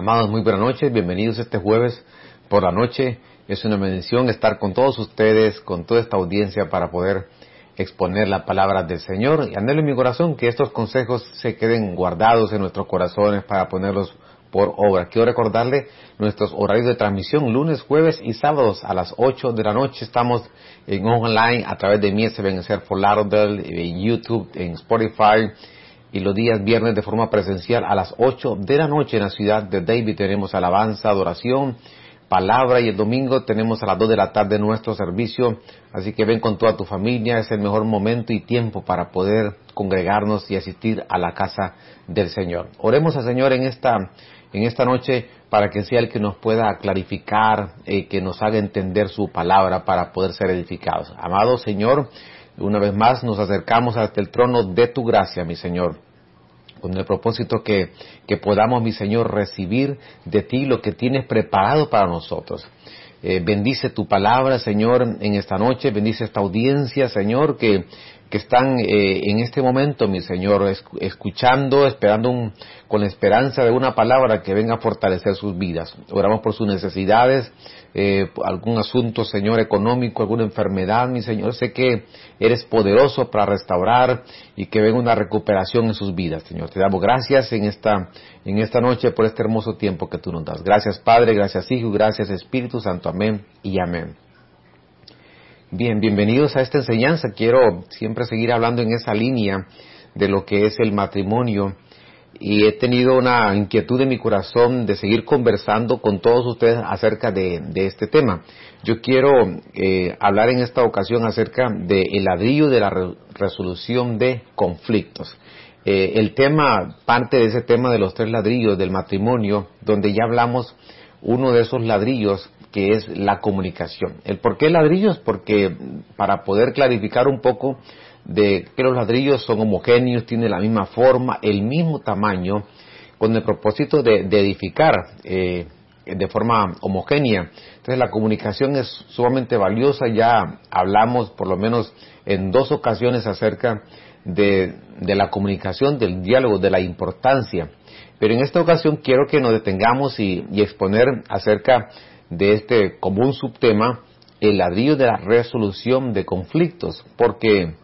Amados, muy buenas noches, bienvenidos este jueves por la noche. Es una bendición estar con todos ustedes, con toda esta audiencia para poder exponer la palabra del Señor. Y anhelo en mi corazón que estos consejos se queden guardados en nuestros corazones para ponerlos por obra. Quiero recordarle nuestros horarios de transmisión, lunes, jueves y sábados a las 8 de la noche. Estamos en online a través de Mies Vencer for Lauderdale, en YouTube, en Spotify y los días viernes de forma presencial a las 8 de la noche en la ciudad de David tenemos alabanza, adoración, palabra y el domingo tenemos a las 2 de la tarde nuestro servicio, así que ven con toda tu familia, es el mejor momento y tiempo para poder congregarnos y asistir a la casa del Señor. Oremos al Señor en esta, en esta noche para que sea el que nos pueda clarificar, eh, que nos haga entender su palabra para poder ser edificados. Amado Señor, una vez más nos acercamos hasta el trono de tu gracia, mi Señor, con el propósito que, que podamos, mi Señor, recibir de ti lo que tienes preparado para nosotros. Eh, bendice tu palabra, Señor, en esta noche. Bendice esta audiencia, Señor, que, que están eh, en este momento, mi Señor, escuchando, esperando un, con la esperanza de una palabra que venga a fortalecer sus vidas. Oramos por sus necesidades, eh, algún asunto, Señor, económico, alguna enfermedad, mi Señor. Sé que eres poderoso para restaurar y que venga una recuperación en sus vidas, Señor. Te damos gracias en esta, en esta noche por este hermoso tiempo que tú nos das. Gracias, Padre, gracias, Hijo, gracias, Espíritu Santo. Amén y amén. Bien, bienvenidos a esta enseñanza. Quiero siempre seguir hablando en esa línea de lo que es el matrimonio y he tenido una inquietud en mi corazón de seguir conversando con todos ustedes acerca de, este tema. Yo quiero eh, hablar en esta ocasión acerca del ladrillo de la resolución de conflictos. Eh, el tema, parte de ese tema de los tres ladrillos del matrimonio, donde ya hablamos uno de esos ladrillos que es la comunicación. ¿El por qué ladrillos? Porque para poder clarificar un poco de que los ladrillos son homogéneos, tienen la misma forma, el mismo tamaño, con el propósito de, edificar eh, de forma homogénea. Entonces la comunicación es sumamente valiosa, ya hablamos por lo menos en dos ocasiones acerca de, la comunicación, del diálogo, de la importancia. Pero en esta ocasión quiero que nos detengamos y, y exponer acerca de este común subtema, el ladrillo de la resolución de conflictos, porque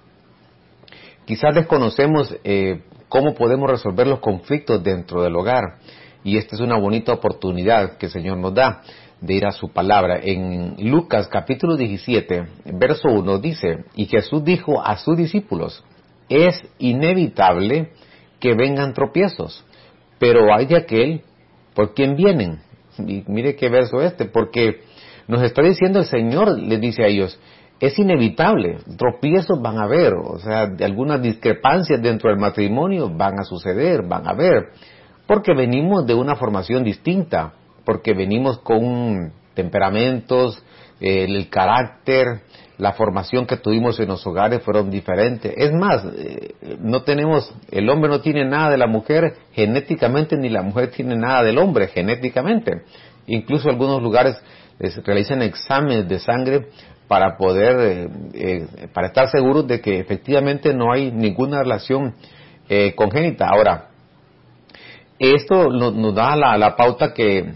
quizás desconocemos eh, cómo podemos resolver los conflictos dentro del hogar, y esta es una bonita oportunidad que el Señor nos da de ir a su palabra. En Lucas capítulo 17, verso 1 dice, y Jesús dijo a sus discípulos, es inevitable que vengan tropiezos, pero hay de aquel por quien vienen. Y mire qué verso este, porque nos está diciendo el Señor, les dice a ellos, es inevitable, tropiezos van a haber, o sea, algunas discrepancias dentro del matrimonio van a suceder, van a haber, porque venimos de una formación distinta, porque venimos con temperamentos, el carácter, la formación que tuvimos en los hogares fueron diferentes. Es más, eh, no tenemos, el hombre no tiene nada de la mujer genéticamente, ni la mujer tiene nada del hombre genéticamente. Incluso algunos lugares realizan exámenes de sangre para poder, eh, eh, para estar seguros de que efectivamente no hay ninguna relación congénita. Ahora, esto nos, da la, pauta que,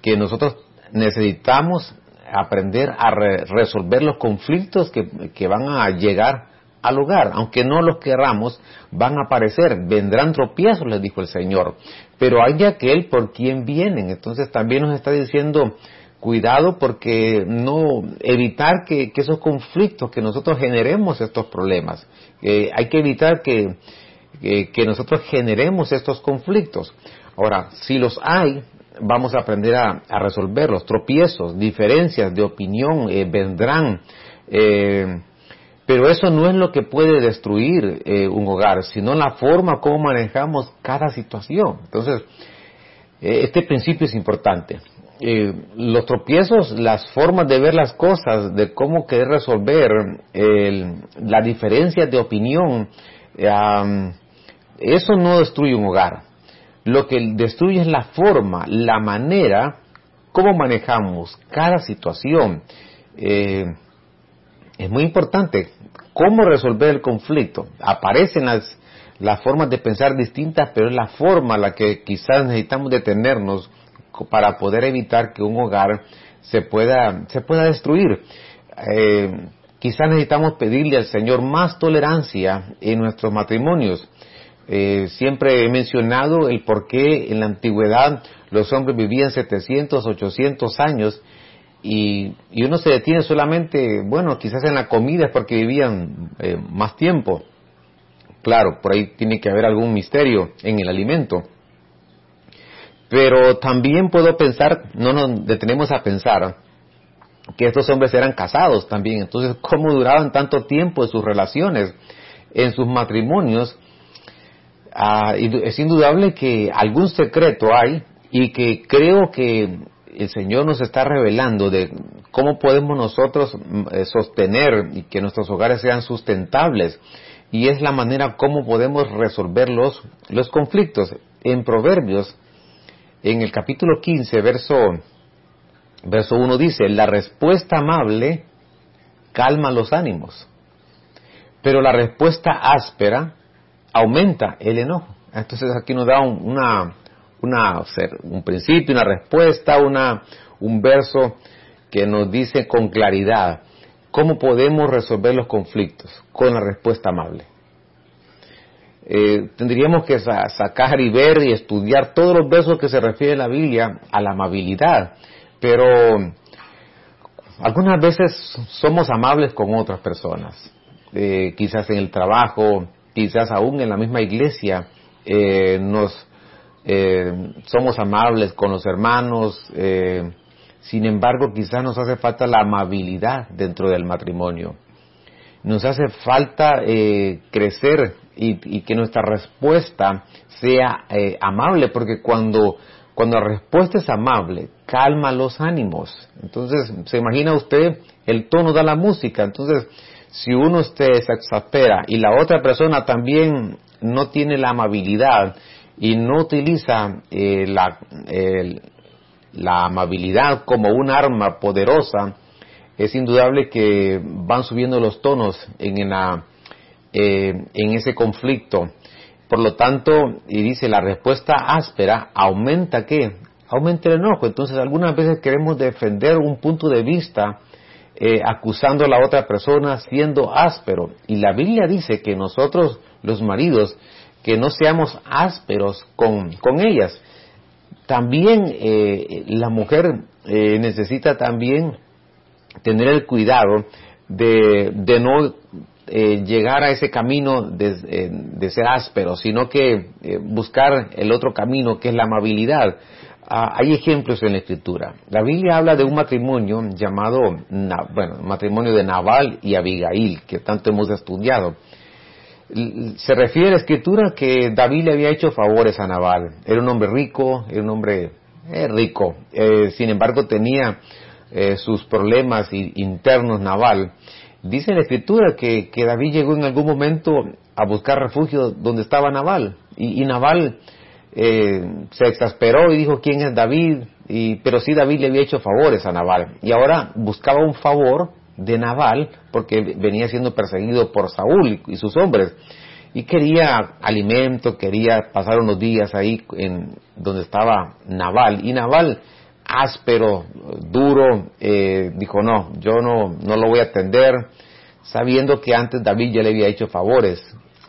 que nosotros necesitamos aprender a resolver los conflictos que, van a llegar al hogar, aunque no los querramos, van a aparecer, vendrán tropiezos, les dijo el Señor, pero hay de aquel por quien vienen, entonces también nos está diciendo, cuidado porque no evitar que, esos conflictos, que nosotros generemos estos problemas, hay que evitar que, que nosotros generemos estos conflictos. Ahora, si los hay, vamos a aprender a, resolver los tropiezos, diferencias de opinión eh, vendrán. Eh, pero eso no es lo que puede destruir eh, un hogar, sino la forma como manejamos cada situación. Entonces, este principio es importante. los tropiezos, las formas de ver las cosas, de cómo querer resolver la diferencia de opinión, eso no destruye un hogar lo que destruye es la forma, la manera, cómo manejamos cada situación. Eh, es muy importante cómo resolver el conflicto. Aparecen las, las formas de pensar distintas, pero es la forma la que quizás necesitamos detenernos para poder evitar que un hogar se pueda, se pueda destruir. Eh, quizás necesitamos pedirle al Señor más tolerancia en nuestros matrimonios. Eh, siempre he mencionado el por qué en la antigüedad los hombres vivían 700, 800 años y, uno se detiene solamente, bueno, quizás en la comida es porque vivían eh, más tiempo. Claro, por ahí tiene que haber algún misterio en el alimento. Pero también puedo pensar, no nos detenemos a pensar, que estos hombres eran casados también. Entonces, ¿cómo duraban tanto tiempo en sus relaciones, en sus matrimonios? Ah, es indudable que algún secreto hay y que creo que el Señor nos está revelando de cómo podemos nosotros mm, eh, sostener y que nuestros hogares sean sustentables. Y es la manera como podemos resolver los, los conflictos. En Proverbios, en el capítulo 15, verso, verso 1 dice, la respuesta amable calma los ánimos, pero la respuesta áspera aumenta el enojo. Entonces aquí nos da una, una, un principio, una respuesta, una, un verso que nos dice con claridad cómo podemos resolver los conflictos con la respuesta amable. Eh, tendríamos que sacar y ver y estudiar todos los versos que se refieren la Biblia a la amabilidad, pero algunas veces somos amables con otras personas, eh, quizás en el trabajo, quizás aún en la misma iglesia, eh, nos somos amables con los hermanos, sin embargo quizás nos hace falta la amabilidad dentro del matrimonio. Nos hace falta crecer y, que nuestra respuesta sea eh, amable, porque cuando, cuando la respuesta es amable, calma los ánimos. Entonces, se imagina usted, el tono da la música. Entonces, si uno se exaspera y la otra persona también no tiene la amabilidad y no utiliza eh, la, la amabilidad como un arma poderosa, es indudable que van subiendo los tonos en la eh, en ese conflicto. Por lo tanto, y dice, la respuesta áspera aumenta qué? Aumenta el enojo. Entonces, algunas veces queremos defender un punto de vista eh, acusando a la otra persona siendo áspero. Y la Biblia dice que nosotros, los maridos, que no seamos ásperos con, con ellas. También eh, la mujer necesita también tener el cuidado de, de no eh, llegar a ese camino eh, de, ser áspero, sino que eh, buscar el otro camino que es la amabilidad. Ah, hay ejemplos en la escritura. La Biblia habla de un matrimonio llamado, bueno, matrimonio de Nabal y Abigail, que tanto hemos estudiado. Se refiere a la escritura que David le había hecho favores a Nabal. Era un hombre rico, era un hombre rico. sin embargo, tenía sus problemas internos Nabal Dice la escritura que, David llegó en algún momento a buscar refugio donde estaba Naval. Y, Naval eh, se exasperó y dijo, ¿quién es David? Y, pero sí David le había hecho favores a Naval. Y ahora buscaba un favor de Naval porque venía siendo perseguido por Saúl y, sus hombres. Y quería alimento, quería pasar unos días ahí en donde estaba Naval. Y Naval áspero, duro, eh, dijo, no, yo no, no lo voy a atender, sabiendo que antes David ya le había hecho favores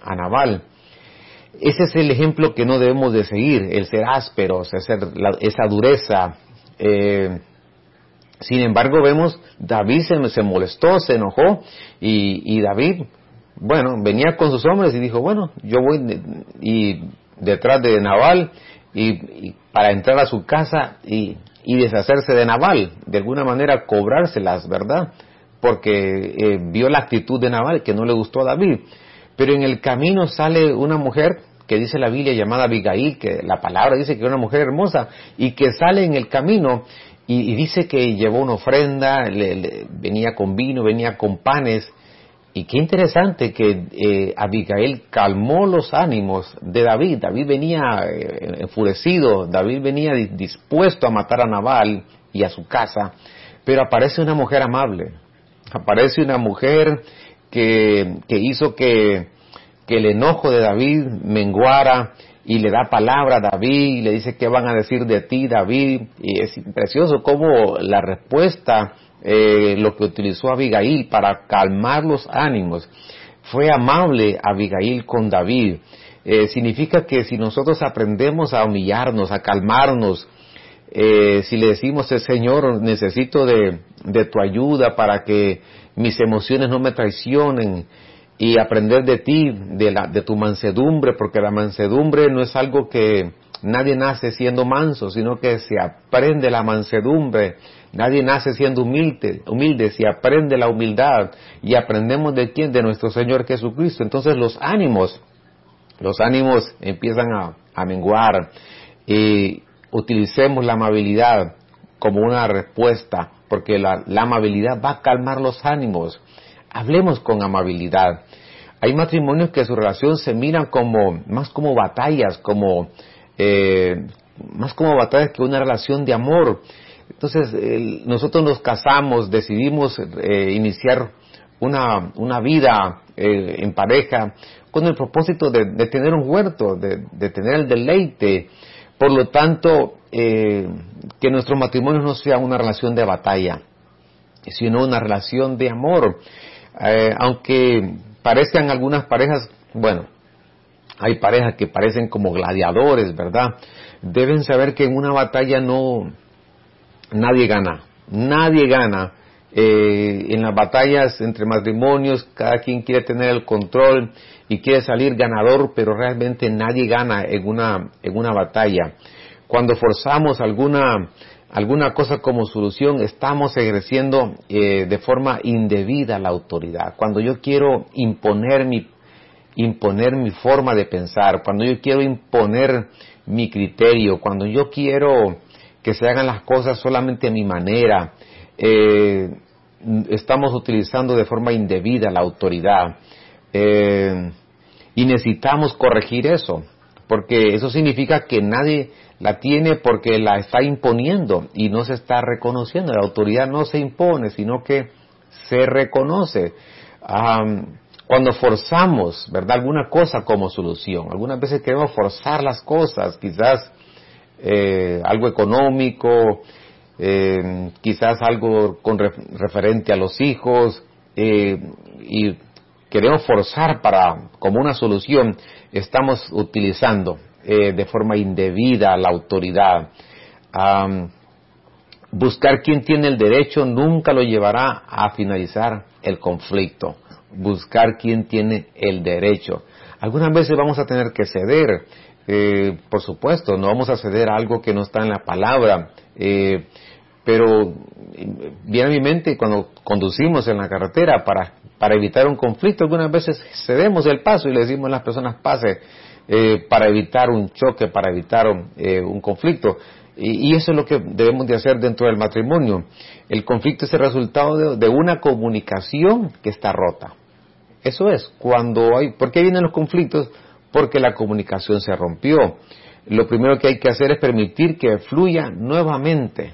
a Naval. Ese es el ejemplo que no debemos de seguir, el ser ásperos, esa dureza. Eh, sin embargo, vemos, David se, se molestó, se enojó, y, David, bueno, venía con sus hombres y dijo, bueno, yo voy y detrás de Naval y, para entrar a su casa y y deshacerse de Naval, de alguna manera cobrárselas, ¿verdad? Porque eh, vio la actitud de Naval que no le gustó a David. Pero en el camino sale una mujer que dice la Biblia llamada Abigail, que la palabra dice que es una mujer hermosa, y que sale en el camino y, dice que llevó una ofrenda, venía con vino, venía con panes, y qué interesante que eh, Abigail calmó los ánimos de David. David venía eh, enfurecido, David venía dispuesto a matar a Nabal y a su casa, pero aparece una mujer amable, aparece una mujer que, hizo que, el enojo de David menguara y le da palabra a David y le dice qué van a decir de ti David y es precioso cómo la respuesta eh, lo que utilizó Abigail para calmar los ánimos. Fue amable Abigail con David. Eh, significa que si nosotros aprendemos a humillarnos a calmarnos eh, si le decimos Señor necesito de tu ayuda para que mis emociones no me traicionen y aprender de ti, de, la, de tu mansedumbre, porque la mansedumbre no es algo que nadie nace siendo manso, sino que se aprende la mansedumbre. Nadie nace siendo humilde, humilde, se aprende la humildad y aprendemos de quién, de nuestro Señor Jesucristo. Entonces los ánimos, los ánimos empiezan a, a menguar y utilicemos la amabilidad como una respuesta, porque la, la amabilidad va a calmar los ánimos. Hablemos con amabilidad. Hay matrimonios que su relación se miran como, más como batallas, como, eh, más como batallas que una relación de amor. Entonces, nosotros nos casamos, decidimos eh, iniciar una, una vida eh, en pareja con el propósito de, tener un huerto, de, tener el deleite. Por lo tanto, que nuestro matrimonio no sea una relación de batalla, sino una relación de amor. Aunque parezcan algunas parejas, bueno, hay parejas que parecen como gladiadores, ¿verdad? Deben saber que en una batalla no, nadie gana, nadie gana. Eh, en las batallas entre matrimonios, cada quien quiere tener el control y quiere salir ganador, pero realmente nadie gana en una, en una batalla. Cuando forzamos alguna alguna cosa como solución, estamos ejerciendo eh, de forma indebida la autoridad. Cuando yo quiero imponer mi, imponer mi forma de pensar, cuando yo quiero imponer mi criterio, cuando yo quiero que se hagan las cosas solamente a mi manera, eh, estamos utilizando de forma indebida la autoridad. Eh, y necesitamos corregir eso, porque eso significa que nadie la tiene porque la está imponiendo y no se está reconociendo. La autoridad no se impone, sino que se reconoce. cuando forzamos, ¿verdad? Alguna cosa como solución. Algunas veces queremos forzar las cosas, quizás eh, algo económico, eh, quizás algo con referente a los hijos, eh, y queremos forzar para, como una solución, estamos utilizando eh, de forma indebida la autoridad. buscar quién tiene el derecho nunca lo llevará a finalizar el conflicto. Buscar quién tiene el derecho. Algunas veces vamos a tener que ceder, eh, por supuesto, no vamos a ceder a algo que no está en la palabra, eh, pero viene a mi mente cuando conducimos en la carretera para, para evitar un conflicto, algunas veces cedemos el paso y le decimos a las personas pase eh, para evitar un choque, para evitar un, eh, conflicto. Y, eso es lo que debemos de hacer dentro del matrimonio. El conflicto es el resultado de, una comunicación que está rota. Eso es, cuando hay, ¿por qué vienen los conflictos? Porque la comunicación se rompió. Lo primero que hay que hacer es permitir que fluya nuevamente,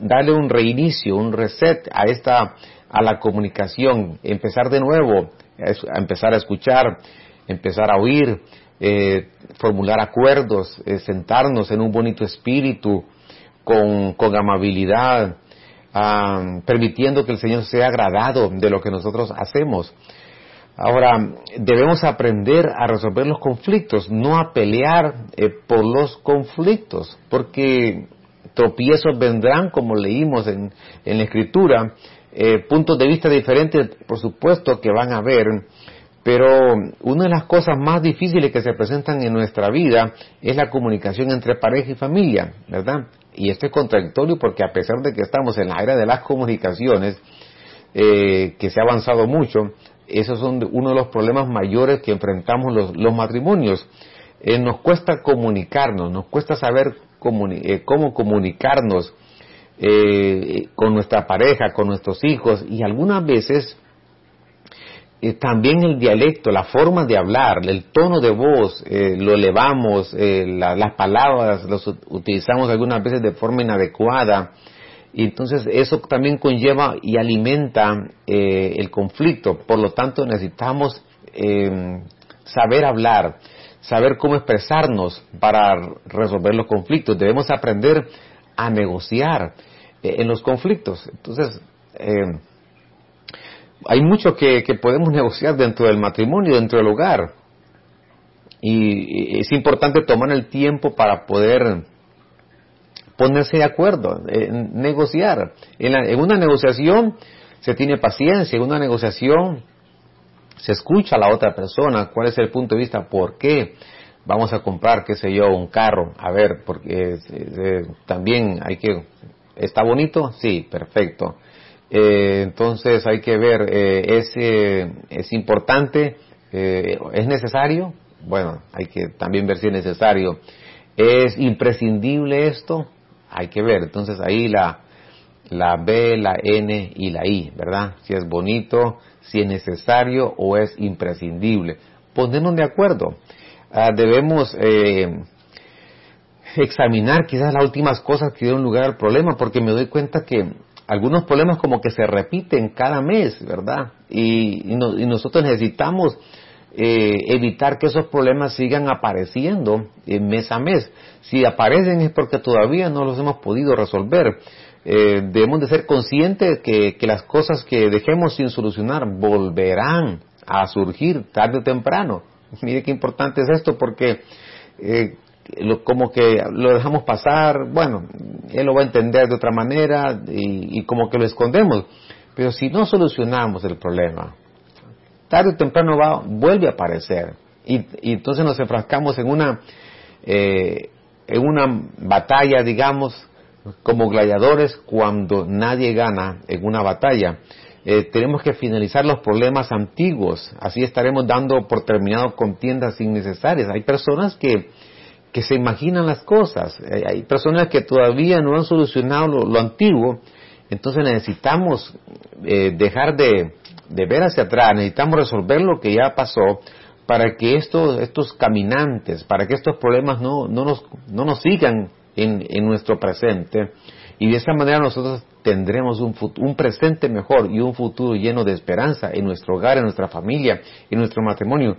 darle un reinicio, un reset a esta, a la comunicación, empezar de nuevo, a empezar a escuchar, empezar a oír, eh, formular acuerdos, eh, sentarnos en un bonito espíritu, con, con amabilidad, ah, permitiendo que el Señor sea agradado de lo que nosotros hacemos. Ahora, debemos aprender a resolver los conflictos, no a pelear eh, por los conflictos, porque tropiezos vendrán, como leímos en, en la Escritura, puntos de vista diferentes, por supuesto, que van a haber, pero una de las cosas más difíciles que se presentan en nuestra vida es la comunicación entre pareja y familia, ¿verdad? Y esto es contradictorio porque a pesar de que estamos en la era de las comunicaciones, eh, que se ha avanzado mucho, esos son uno de los problemas mayores que enfrentamos los, matrimonios. Eh, nos cuesta comunicarnos, nos cuesta saber eh, cómo comunicarnos con nuestra pareja, con nuestros hijos y algunas veces eh, también el dialecto, la forma de hablar, el tono de voz, eh, lo elevamos, eh, las palabras las utilizamos algunas veces de forma inadecuada. Y entonces eso también conlleva y alimenta el conflicto. Por lo tanto necesitamos saber hablar, saber cómo expresarnos para resolver los conflictos. Debemos aprender a negociar eh, en los conflictos. Entonces, eh, hay mucho que, podemos negociar dentro del matrimonio, dentro del hogar. Y, es importante tomar el tiempo para poder ponerse de acuerdo, negociar. En, una negociación se tiene paciencia, en una negociación se escucha a la otra persona, cuál es el punto de vista, por qué vamos a comprar, qué sé yo, un carro, a ver, porque eh, también hay que, ¿está bonito? Sí, perfecto. Eh, entonces hay que ver, eh, ¿es, ¿es importante? ¿Es necesario? Bueno, hay que también ver si es necesario. ¿Es imprescindible esto? Hay que ver. Entonces ahí la, la B, la N y la I, ¿verdad? Si es bonito, si es necesario o es imprescindible. Ponernos de acuerdo. Ah, debemos eh, examinar quizás las últimas cosas que dieron lugar al problema, porque me doy cuenta que algunos problemas como que se repiten cada mes, ¿verdad? Y, nosotros necesitamos eh, evitar que esos problemas sigan apareciendo mes a mes. Si aparecen es porque todavía no los hemos podido resolver. Eh, debemos de ser conscientes que, que las cosas que dejemos sin solucionar volverán a surgir tarde o temprano. Mire qué importante es esto porque eh, como que lo dejamos pasar, bueno, él lo va a entender de otra manera y, como que lo escondemos. Pero si no solucionamos el problema, tarde o temprano va, vuelve a aparecer. Y, entonces nos enfrascamos en una, eh, en una batalla, digamos, como gladiadores cuando nadie gana en una batalla. Eh, tenemos que finalizar los problemas antiguos, así estaremos dando por terminado contiendas innecesarias. Hay personas que, que se imaginan las cosas, eh, hay personas que todavía no han solucionado lo, antiguo, entonces necesitamos eh, dejar de, de, ver hacia atrás, necesitamos resolver lo que ya pasó para que estos, estos caminantes, para que estos problemas no, no, nos, no nos sigan en, en nuestro presente, y de esa manera nosotros tendremos un, un, presente mejor y un futuro lleno de esperanza en nuestro hogar, en nuestra familia, en nuestro matrimonio.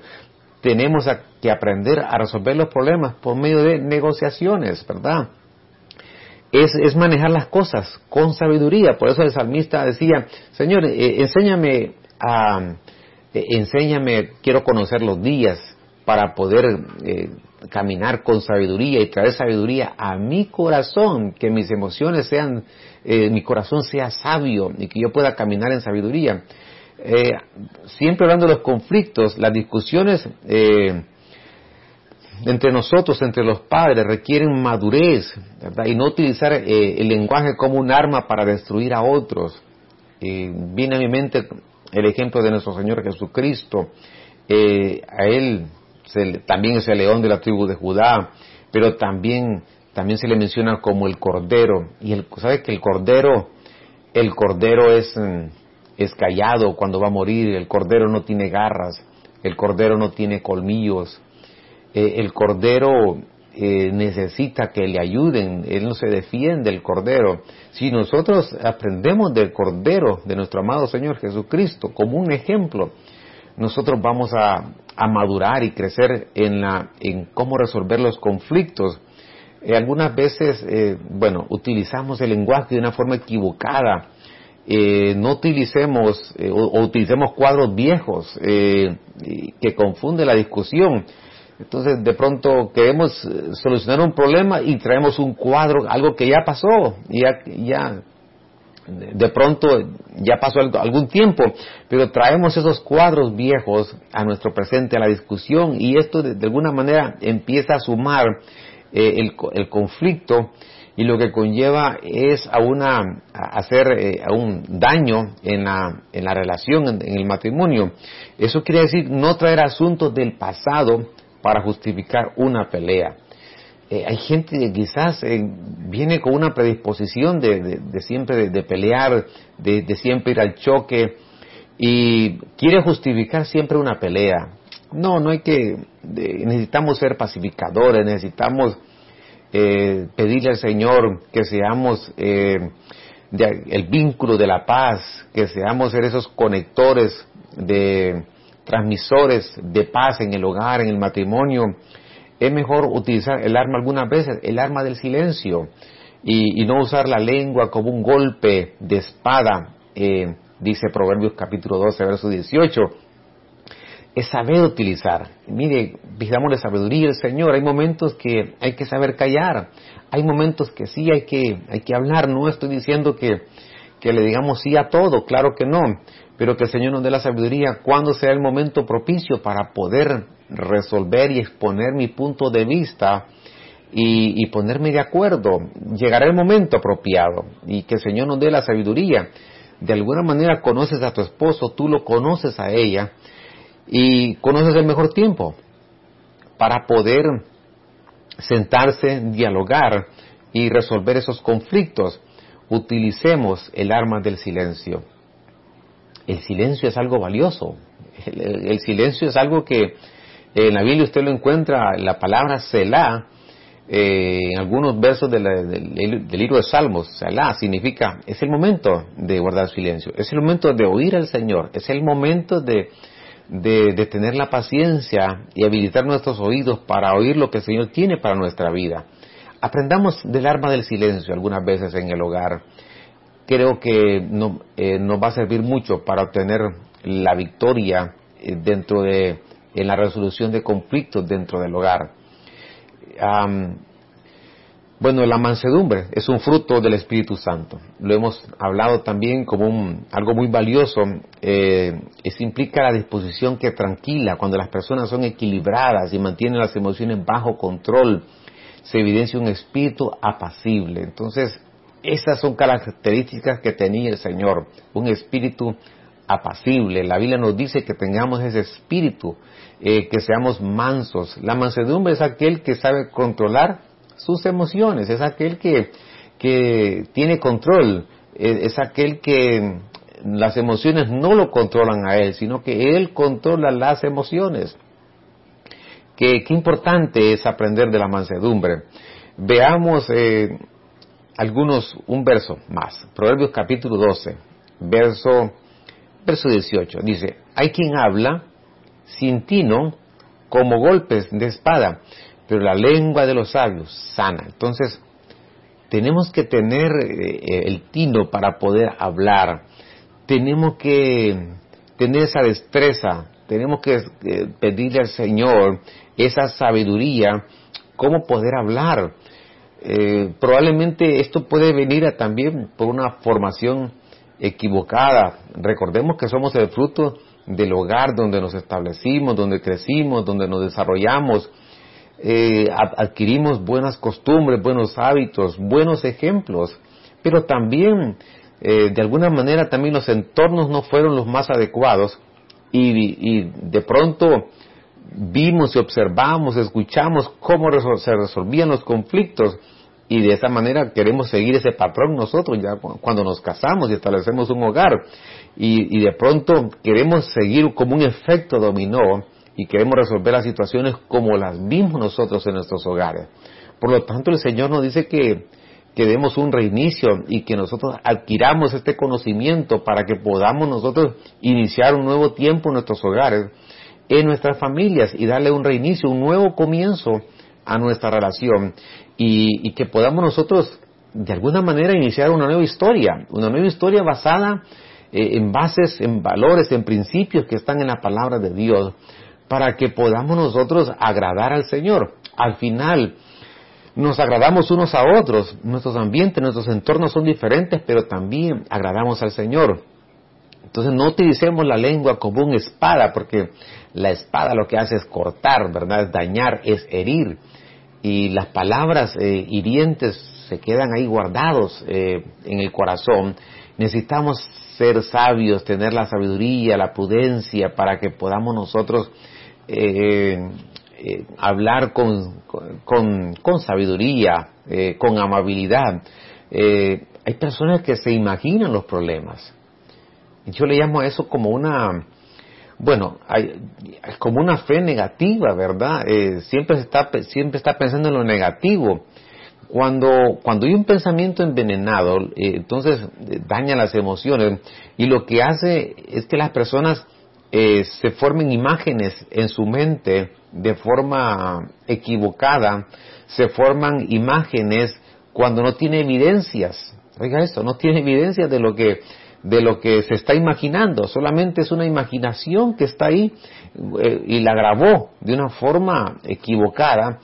Tenemos que aprender a resolver los problemas por medio de negociaciones, ¿verdad? Es, es manejar las cosas con sabiduría. Por eso el salmista decía, Señor, eh, enséñame a, eh, enséñame, quiero conocer los días para poder eh, caminar con sabiduría y traer sabiduría a mi corazón, que mis emociones sean, eh, mi corazón sea sabio y que yo pueda caminar en sabiduría. Eh, siempre hablando de los conflictos, las discusiones entre nosotros, entre los padres, requieren madurez y no utilizar el lenguaje como un arma para destruir a otros. viene a mi mente el ejemplo de nuestro Señor Jesucristo. a Él también es el león de la tribu de Judá, pero también, también se le menciona como el cordero. Y el, sabe que el cordero, el cordero es, mm, es callado cuando va a morir, el cordero no tiene garras, el cordero no tiene colmillos, eh, el cordero eh, necesita que le ayuden, él no se defiende el cordero. Si nosotros aprendemos del cordero de nuestro amado Señor Jesucristo como un ejemplo, nosotros vamos a, madurar y crecer en, la, en cómo resolver los conflictos. Eh, algunas veces, eh, bueno, utilizamos el lenguaje de una forma equivocada. Eh, no utilicemos o, utilicemos cuadros viejos que confunden la discusión. Entonces, de pronto queremos solucionar un problema y traemos un cuadro, algo que ya pasó, ya, ya de pronto ya pasó algún tiempo, pero traemos esos cuadros viejos a nuestro presente, a la discusión, y esto de, alguna manera empieza a sumar eh, el, conflicto y lo que conlleva es a una hacer eh, a un daño en la, en la relación, en, el matrimonio. Eso quiere decir no traer asuntos del pasado para justificar una pelea. Eh, hay gente que quizás eh, viene con una predisposición de, siempre de, pelear, de, siempre ir al choque y quiere justificar siempre una pelea. No, no hay que, necesitamos ser pacificadores, necesitamos eh, pedirle al Señor que seamos el vínculo de la paz, que seamos ser esos conectores de transmisores de paz en el hogar, en el matrimonio, es mejor utilizar el arma algunas veces, el arma del silencio, y, no usar la lengua como un golpe de espada, eh, dice Proverbios capítulo 12, verso 18. Es saber utilizar. Mire, pidamos la sabiduría del Señor. Hay momentos que hay que saber callar. Hay momentos que sí hay que, hay que hablar. No estoy diciendo que, que le digamos sí a todo, claro que no pero que el Señor nos dé la sabiduría cuando sea el momento propicio para poder resolver y exponer mi punto de vista y, ponerme de acuerdo. Llegará el momento apropiado y que el Señor nos dé la sabiduría. De alguna manera conoces a tu esposo, tú lo conoces a ella y conoces el mejor tiempo para poder sentarse, dialogar y resolver esos conflictos. Utilicemos el arma del silencio el silencio es algo valioso. El, silencio es algo que en la Biblia usted lo encuentra, la palabra Selah, eh, en algunos versos del, libro de Salmos, Selah significa, es el momento de guardar silencio, es el momento de oír al Señor, es el momento de, de, tener la paciencia y habilitar nuestros oídos para oír lo que el Señor tiene para nuestra vida. Aprendamos del arma del silencio algunas veces en el hogar creo que no, eh, nos va a servir mucho para obtener la victoria eh, dentro de en la resolución de conflictos dentro del hogar. bueno, la mansedumbre es un fruto del Espíritu Santo. Lo hemos hablado también como un, algo muy valioso. Eh, es implica la disposición que tranquila, cuando las personas son equilibradas y mantienen las emociones bajo control, se evidencia un espíritu apacible. Entonces, esas son características que tenía el Señor, un espíritu apacible. La Biblia nos dice que tengamos ese espíritu, eh, que seamos mansos. La mansedumbre es aquel que sabe controlar sus emociones, es aquel que, que tiene control, es, aquel que las emociones no lo controlan a él, sino que él controla las emociones. Qué, qué importante es aprender de la mansedumbre. Veamos eh, algunos, un verso más. Proverbios capítulo 12, verso, verso 18. Dice, hay quien habla sin tino como golpes de espada, pero la lengua de los sabios sana. Entonces, tenemos que tener eh, el tino para poder hablar. Tenemos que tener esa destreza. Tenemos que eh, pedirle al Señor esa sabiduría, cómo poder hablar eh, probablemente esto puede venir también por una formación equivocada. Recordemos que somos el fruto del hogar donde nos establecimos, donde crecimos, donde nos desarrollamos, eh, adquirimos buenas costumbres, buenos hábitos, buenos ejemplos, pero también eh, de alguna manera también los entornos no fueron los más adecuados y de pronto vimos y observamos, escuchamos cómo se resolvían los conflictos y de esa manera queremos seguir ese patrón nosotros ya cuando nos casamos y establecemos un hogar y, de pronto queremos seguir como un efecto dominó y queremos resolver las situaciones como las vimos nosotros en nuestros hogares. Por lo tanto, el Señor nos dice que, que demos un reinicio y que nosotros adquiramos este conocimiento para que podamos nosotros iniciar un nuevo tiempo en nuestros hogares en nuestras familias y darle un reinicio, un nuevo comienzo a nuestra relación y, que podamos nosotros de alguna manera iniciar una nueva historia, una nueva historia basada eh, en bases, en valores, en principios que están en la palabra de Dios, para que podamos nosotros agradar al Señor. Al final, nos agradamos unos a otros, nuestros ambientes, nuestros entornos son diferentes, pero también agradamos al Señor. Entonces no utilicemos la lengua como una espada, porque la espada lo que hace es cortar, ¿verdad? Es dañar, es herir. Y las palabras eh, hirientes se quedan ahí guardados eh, en el corazón. Necesitamos ser sabios, tener la sabiduría, la prudencia para que podamos nosotros eh, hablar con, con, con sabiduría, con amabilidad. hay personas que se imaginan los problemas. Yo le llamo a eso como una, bueno, hay, como una fe negativa, ¿verdad? Eh, siempre, está, siempre está pensando en lo negativo. Cuando, cuando hay un pensamiento envenenado, eh, entonces eh, daña las emociones y lo que hace es que las personas eh, se formen imágenes en su mente de forma equivocada, se forman imágenes cuando no tiene evidencias. Oiga esto, no tiene evidencias de lo que de lo que se está imaginando, solamente es una imaginación que está ahí eh, y la grabó de una forma equivocada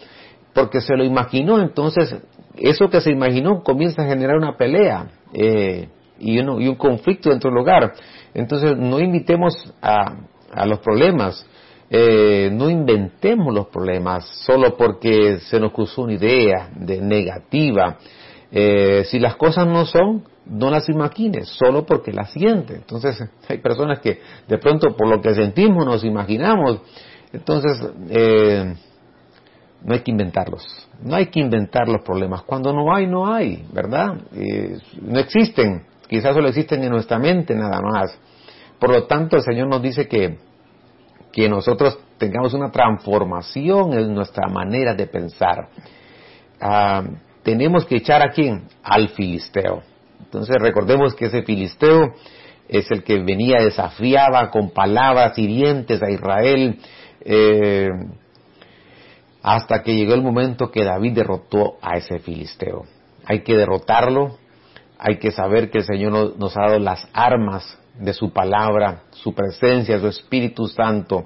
porque se lo imaginó, entonces eso que se imaginó comienza a generar una pelea eh, y, y, un conflicto dentro del hogar. Entonces no invitemos a, a los problemas, eh, no inventemos los problemas solo porque se nos cruzó una idea de negativa. Eh, si las cosas no son, no las imagines, solo porque las sientes. Entonces hay personas que de pronto por lo que sentimos nos imaginamos. Entonces eh, no hay que inventarlos. No hay que inventar los problemas. Cuando no hay, no hay, ¿verdad? no existen. Quizás solo existen en nuestra mente nada más. Por lo tanto, el Señor nos dice que, que nosotros tengamos una transformación en nuestra manera de pensar. Ah, tenemos que echar a quién? Al filisteo. Entonces recordemos que ese filisteo es el que venía, desafiaba con palabras hirientes a Israel, eh, hasta que llegó el momento que David derrotó a ese filisteo. Hay que derrotarlo, hay que saber que el Señor nos ha dado las armas de su palabra, su presencia, su Espíritu Santo,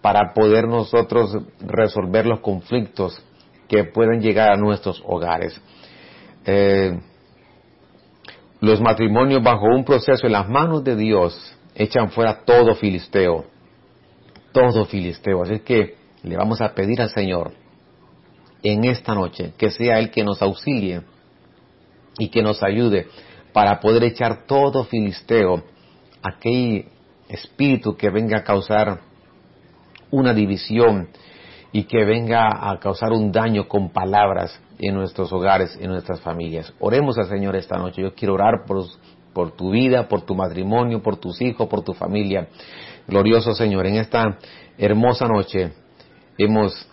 para poder nosotros resolver los conflictos que pueden llegar a nuestros hogares. Eh, los matrimonios bajo un proceso en las manos de Dios echan fuera todo filisteo, todo filisteo. Así que le vamos a pedir al Señor en esta noche que sea Él que nos auxilie y que nos ayude para poder echar todo filisteo aquel espíritu que venga a causar una división y que venga a causar un daño con palabras en nuestros hogares, en nuestras familias. Oremos al Señor esta noche. Yo quiero orar por, tu vida, por tu matrimonio, por tus hijos, por tu familia. Glorioso Señor, en esta hermosa noche hemos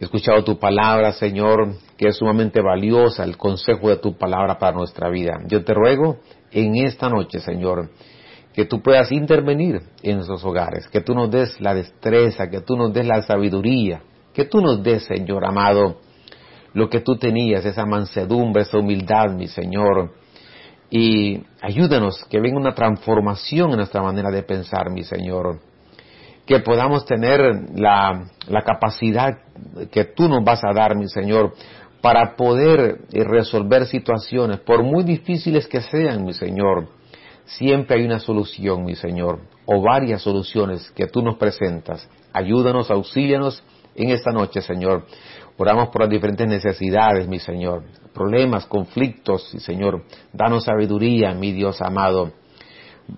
escuchado tu palabra, Señor, que es sumamente valiosa, el consejo de tu palabra para nuestra vida. Yo te ruego en esta noche, Señor, que tú puedas intervenir en nuestros hogares, que tú nos des la destreza, que tú nos des la sabiduría, que tú nos des, Señor amado, lo que tú tenías, esa mansedumbre, esa humildad, mi Señor. Y ayúdanos que venga una transformación en nuestra manera de pensar, mi Señor. Que podamos tener la, la capacidad que tú nos vas a dar, mi Señor, para poder resolver situaciones, por muy difíciles que sean, mi Señor Siempre hay una solución, mi Señor, o varias soluciones que tú nos presentas. Ayúdanos, auxílianos en esta noche, Señor. Oramos por las diferentes necesidades, mi Señor, problemas, conflictos, mi Señor. Danos sabiduría, mi Dios amado.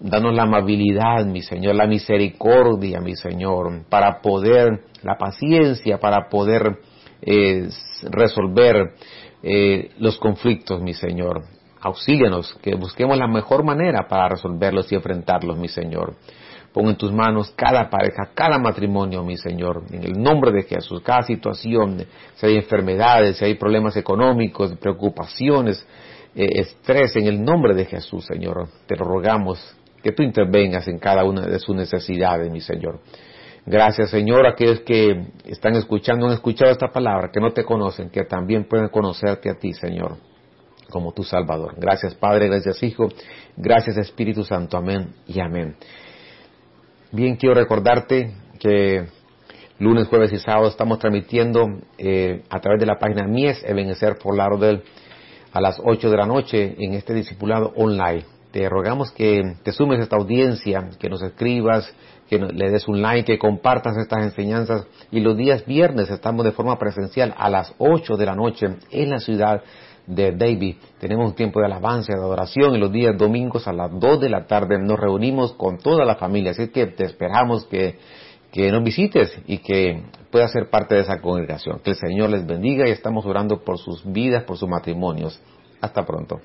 Danos la amabilidad, mi Señor, la misericordia, mi Señor, para poder, la paciencia, para poder eh, resolver eh, los conflictos, mi Señor. Auxílianos, que busquemos la mejor manera para resolverlos y enfrentarlos, mi Señor. Pon en tus manos cada pareja, cada matrimonio, mi Señor, en el nombre de Jesús, cada situación, si hay enfermedades, si hay problemas económicos, preocupaciones, eh, estrés, en el nombre de Jesús, Señor, te rogamos que tú intervengas en cada una de sus necesidades, mi Señor. Gracias, Señor, a aquellos que están escuchando, han escuchado esta palabra, que no te conocen, que también pueden conocerte a ti, Señor como tu Salvador. Gracias Padre, gracias Hijo, gracias Espíritu Santo, amén y amén. Bien, quiero recordarte que lunes, jueves y sábado estamos transmitiendo eh, a través de la página Mies Ebenezer por Laudel a las 8 de la noche en este discipulado online. Te rogamos que te sumes a esta audiencia, que nos escribas, que le des un like, que compartas estas enseñanzas. Y los días viernes estamos de forma presencial a las 8 de la noche en la ciudad de David. Tenemos un tiempo de alabanza, de adoración y los días domingos a las 2 de la tarde nos reunimos con toda la familia. Así que te esperamos que, que nos visites y que puedas ser parte de esa congregación. Que el Señor les bendiga y estamos orando por sus vidas, por sus matrimonios. Hasta pronto.